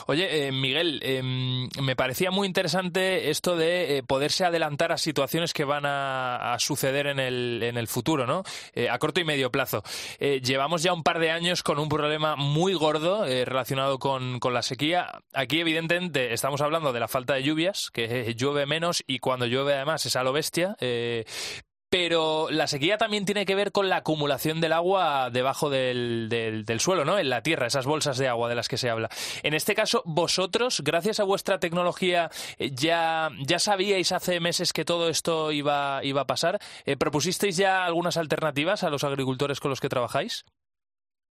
Speaker 1: Oye, eh, Miguel, em, me parecía muy interesante esto de eh, poderse adelantar a situaciones que van a, suceder en el, en el futuro, ¿no? Eh, a corto y medio plazo. llevamos ya un par de años con un problema muy gordo relacionado con, con, la sequía. Aquí, evidentemente, estamos hablando de la falta de lluvias, que llueve menos y cuando llueve además es a lo bestia pero la sequía también tiene que ver con la acumulación del agua debajo del, del, suelo, ¿no? En la tierra, esas bolsas de agua de las que se habla. En este caso, vosotros, gracias a vuestra tecnología, eh, ya, ya sabíais hace meses que todo esto iba, iba a pasar. Eh, ¿Propusisteis ya algunas alternativas a los agricultores con los que trabajáis?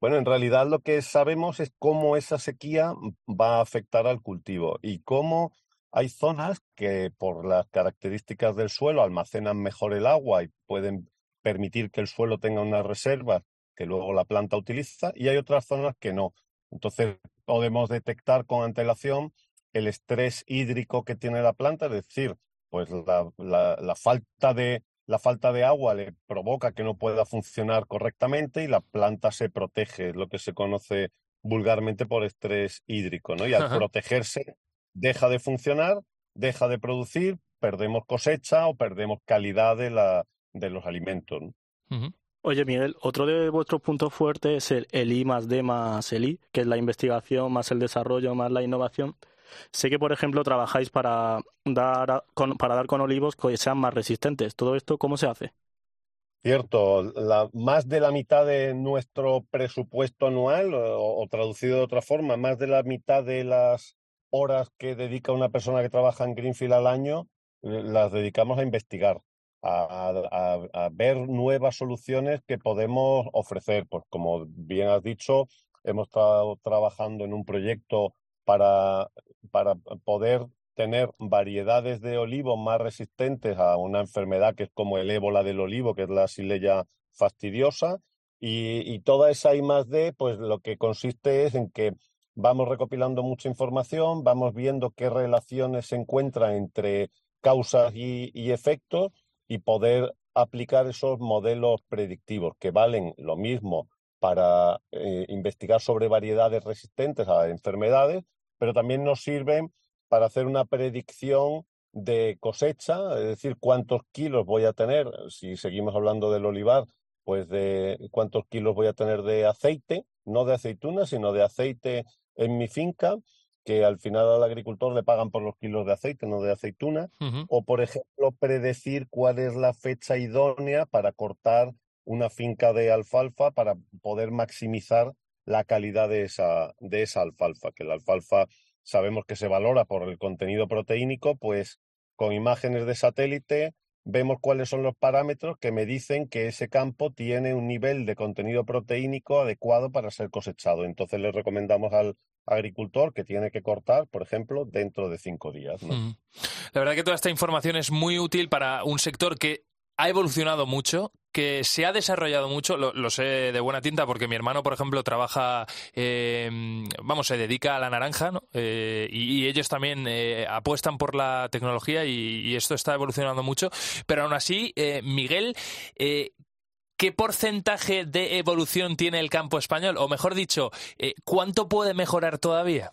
Speaker 9: Bueno, en realidad lo que sabemos es cómo esa sequía va a afectar al cultivo y cómo hay zonas que por las características del suelo almacenan mejor el agua y pueden permitir que el suelo tenga unas reservas que luego la planta utiliza y hay otras zonas que no. Entonces podemos detectar con antelación el estrés hídrico que tiene la planta, es decir, pues la, falta de la falta de agua le provoca que no pueda funcionar correctamente y la planta se protege, es lo que se conoce vulgarmente por estrés hídrico, ¿no? Y al protegerse deja de funcionar, deja de producir, perdemos cosecha o perdemos calidad de, la, de los alimentos.
Speaker 7: Oye, Miguel, otro de vuestros puntos fuertes es el, I más D más el I, que es la investigación más el desarrollo más la innovación. Sé que, por ejemplo, trabajáis para dar con, para dar con olivos que sean más resistentes. ¿Todo esto cómo se hace?
Speaker 9: Cierto, la, más de la mitad de nuestro presupuesto anual, o, traducido de otra forma, más de la mitad de las horas que dedica una persona que trabaja en Greenfield al año, las dedicamos a investigar, a, ver nuevas soluciones que podemos ofrecer. Pues como bien has dicho, hemos estado trabajando en un proyecto para, para poder tener variedades de olivo más resistentes a una enfermedad que es como el ébola del olivo, que es la sileya fastidiosa. Y, y toda esa I más D, pues lo que consiste es en que vamos recopilando mucha información, vamos viendo qué relaciones se encuentran entre causas y, efectos y poder aplicar esos modelos predictivos que valen lo mismo para eh, investigar sobre variedades resistentes a enfermedades, pero también nos sirven para hacer una predicción de cosecha, es decir, cuántos kilos voy a tener, si seguimos hablando del olivar, pues de cuántos kilos voy a tener de aceite, no de aceituna, sino de aceite en mi finca, que al final al agricultor le pagan por los kilos de aceite, no de aceituna, o por ejemplo predecir cuál es la fecha idónea para cortar una finca de alfalfa para poder maximizar la calidad de esa, de esa alfalfa, que la alfalfa sabemos que se valora por el contenido proteínico, pues con imágenes de satélite vemos cuáles son los parámetros que me dicen que ese campo tiene un nivel de contenido proteínico adecuado para ser cosechado. Entonces le recomendamos al agricultor que tiene que cortar, por ejemplo, dentro de cinco días.
Speaker 1: La verdad que toda esta información es muy útil para un sector que ha evolucionado mucho, que se ha desarrollado mucho, lo, sé de buena tinta porque mi hermano, por ejemplo, trabaja, eh, vamos, se dedica a la naranja, ¿no? Eh, y, ellos también eh, apuestan por la tecnología y, esto está evolucionando mucho. Pero aún así, Miguel, ¿qué porcentaje de evolución tiene el campo español? O mejor dicho, ¿cuánto puede mejorar todavía?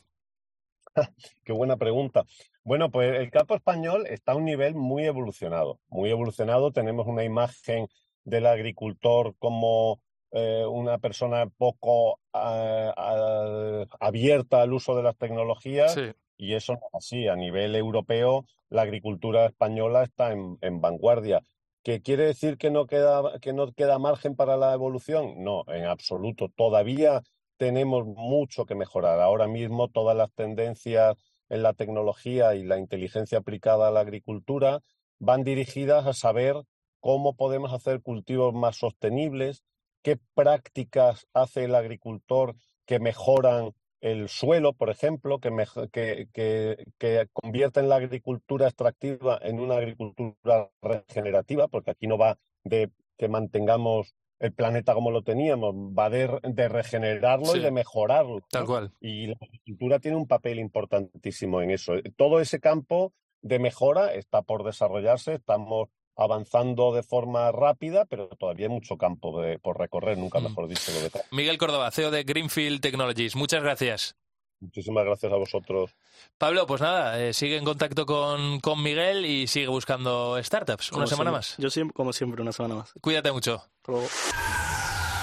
Speaker 9: Qué buena pregunta. Bueno, pues el campo español está a un nivel muy evolucionado, muy evolucionado. Tenemos una imagen del agricultor como eh, una persona poco ah, abierta al uso de las tecnologías y eso no es así. A nivel europeo, la agricultura española está en, vanguardia. ¿Qué quiere decir que no, queda, que no queda margen para la evolución? No, en absoluto. Todavía tenemos mucho que mejorar. Ahora mismo todas las tendencias en la tecnología y la inteligencia aplicada a la agricultura van dirigidas a saber cómo podemos hacer cultivos más sostenibles, qué prácticas hace el agricultor que mejoran el suelo, por ejemplo, que, que, que, convierten la agricultura extractiva en una agricultura regenerativa, porque aquí no va de que mantengamos el planeta como lo teníamos, va de, de regenerarlo y de mejorarlo.
Speaker 1: Tal cual.
Speaker 9: Y la agricultura tiene un papel importantísimo en eso. Todo ese campo de mejora está por desarrollarse, estamos avanzando de forma rápida, pero todavía hay mucho campo por recorrer, nunca mm. mejor dicho lo de
Speaker 1: Miguel Córdoba, CEO de Greenfield Technologies, muchas gracias.
Speaker 9: Muchísimas gracias a vosotros.
Speaker 1: Pablo, pues nada, eh, sigue en contacto con, con, Miguel y sigue buscando startups. una semana más.
Speaker 7: Yo siempre, como siempre, una semana más.
Speaker 1: Cuídate mucho.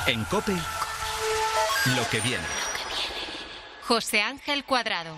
Speaker 3: En COPE, lo que viene.
Speaker 4: José Ángel Cuadrado.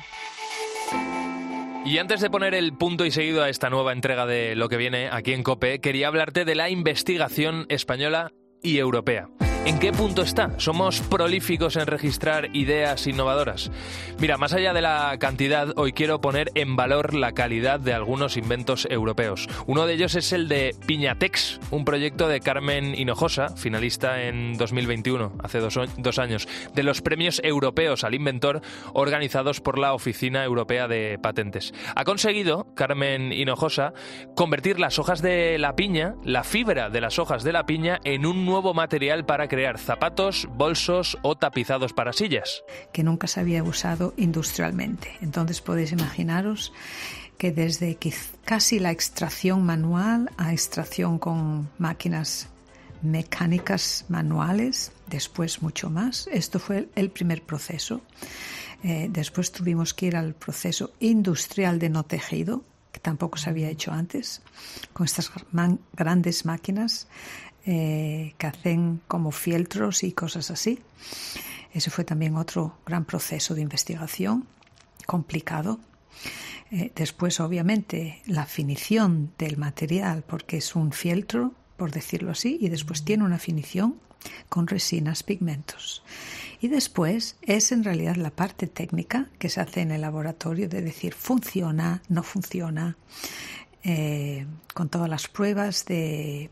Speaker 1: Y antes de poner el punto y seguido a esta nueva entrega de lo que viene aquí en COPE, quería hablarte de la investigación española y europea. ¿En qué punto está? ¿Somos prolíficos en registrar ideas innovadoras? Mira, más allá de la cantidad, hoy quiero poner en valor la calidad de algunos inventos europeos. Uno de ellos es el de Piñatex, un proyecto de Carmen Hinojosa, finalista en 2021, hace dos, dos años, de los premios europeos al inventor organizados por la Oficina Europea de Patentes. Ha conseguido, Carmen Hinojosa, convertir las hojas de la piña, la fibra de las hojas de la piña, en un nuevo material para crear zapatos, bolsos o tapizados para sillas.
Speaker 10: Que nunca se había usado industrialmente. Entonces podéis imaginaros que desde casi la extracción manual a extracción con máquinas mecánicas manuales, después mucho más. Esto fue el primer proceso. Eh, después tuvimos que ir al proceso industrial de no tejido, que tampoco se había hecho antes, con estas grandes máquinas eh, que hacen como fieltros y cosas así. Ese fue también otro gran proceso de investigación, complicado. Eh, después, obviamente, la finición del material, porque es un fieltro, por decirlo así, y después tiene una finición con resinas, pigmentos. Y después es en realidad la parte técnica que se hace en el laboratorio de decir funciona, no funciona, eh, con todas las pruebas de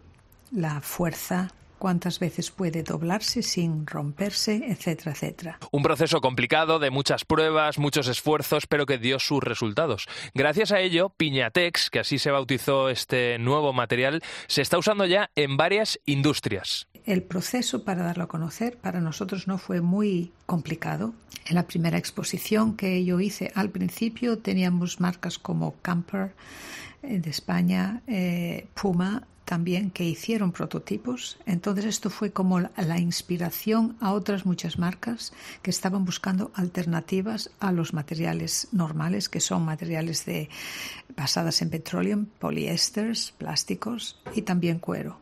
Speaker 10: la fuerza cuántas veces puede doblarse sin romperse, etcétera, etcétera.
Speaker 1: Un proceso complicado, de muchas pruebas, muchos esfuerzos, pero que dio sus resultados. Gracias a ello, Piñatex, que así se bautizó este nuevo material, se está usando ya en varias industrias.
Speaker 10: El proceso para darlo a conocer para nosotros no fue muy complicado. En la primera exposición que yo hice al principio teníamos marcas como Camper eh, de España, eh, Puma, también que hicieron prototipos. Entonces esto fue como la inspiración a otras muchas marcas que estaban buscando alternativas a los materiales normales, que son materiales de, basadas en petróleo, poliésteres, plásticos y también cuero.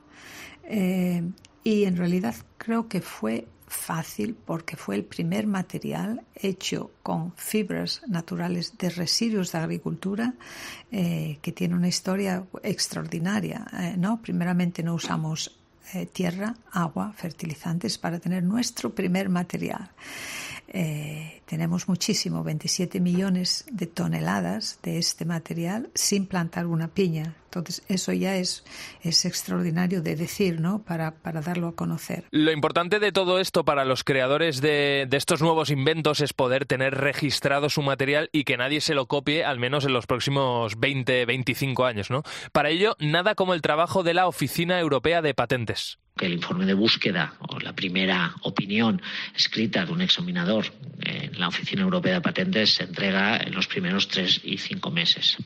Speaker 10: Eh, y en realidad creo que fue fácil porque fue el primer material hecho con fibras naturales de residuos de agricultura eh, que tiene una historia extraordinaria. Eh, ¿no? Primeramente no usamos eh, tierra, agua, fertilizantes para tener nuestro primer material. Tenemos muchísimo, 27 millones de toneladas de este material sin plantar una piña. Entonces, eso ya es, es extraordinario de decir, ¿no? Para, para darlo a conocer.
Speaker 1: Lo importante de todo esto para los creadores de, de estos nuevos inventos es poder tener registrado su material y que nadie se lo copie, al menos en los próximos 20, 25 años, ¿no? Para ello, nada como el trabajo de la Oficina Europea de Patentes
Speaker 11: el informe de búsqueda o la primera opinión escrita de un examinador en la Oficina Europea de Patentes se entrega en los primeros tres y cinco meses.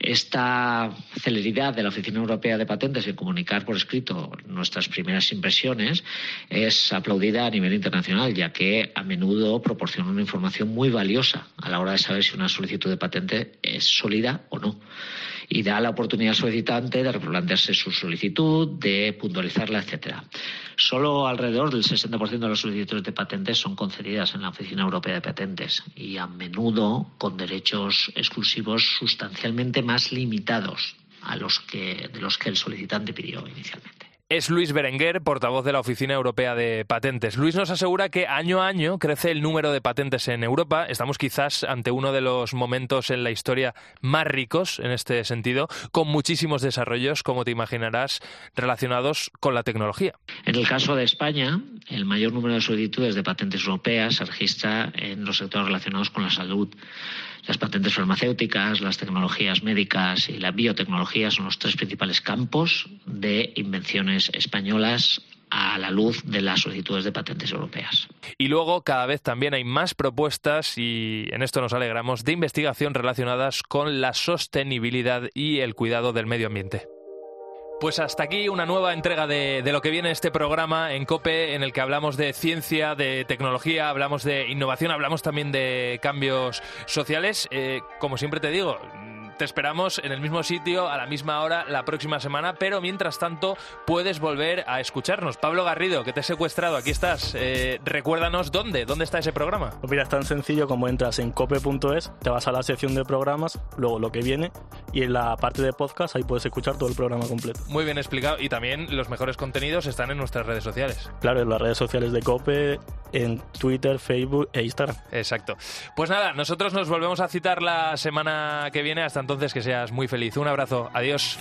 Speaker 11: Esta celeridad de la Oficina Europea de Patentes en comunicar por escrito nuestras primeras impresiones es aplaudida a nivel internacional, ya que a menudo proporciona una información muy valiosa a la hora de saber si una solicitud de patente es sólida o no y da la oportunidad al solicitante de replantearse su solicitud, de puntualizar la etcétera. Solo alrededor del 60% de las solicitudes de patentes son concedidas en la Oficina Europea de Patentes y a menudo con derechos exclusivos sustancialmente más limitados a los que, de los que el solicitante pidió inicialmente
Speaker 1: es Luis Berenguer, portavoz de la Oficina Europea de Patentes. Luis nos asegura que año a año crece el número de patentes en Europa. Estamos quizás ante uno de los momentos en la historia más ricos en este sentido, con muchísimos desarrollos, como te imaginarás, relacionados con la tecnología.
Speaker 11: En el caso de España, el mayor número de solicitudes de patentes europeas se registra en los sectores relacionados con la salud. Las patentes farmacéuticas, las tecnologías médicas y la biotecnología son los tres principales campos de invenciones españolas a la luz de las solicitudes de patentes europeas.
Speaker 1: Y luego cada vez también hay más propuestas y en esto nos alegramos de investigación relacionadas con la sostenibilidad y el cuidado del medio ambiente. Pues hasta aquí una nueva entrega de, lo que viene este programa en COPE, en el que hablamos de ciencia, de tecnología, hablamos de innovación, hablamos también de cambios sociales. Eh, como siempre te digo, te esperamos en el mismo sitio, a la misma hora, la próxima semana, pero mientras tanto puedes volver a escucharnos. Pablo Garrido, que te he secuestrado, aquí estás. Eh, recuérdanos dónde, dónde está ese programa.
Speaker 7: Pues mira, es tan sencillo como entras en cope.es, te vas a la sección de programas, luego lo que viene, y en la parte de podcast ahí puedes escuchar todo el programa completo.
Speaker 1: Muy bien explicado, y también los mejores contenidos están en nuestras redes sociales.
Speaker 7: Claro, en las redes sociales de Cope, en Twitter, Facebook e Instagram.
Speaker 1: Exacto. Pues nada, nosotros nos volvemos a citar la semana que viene. Hasta entonces, que seas muy feliz. Un abrazo. Adiós.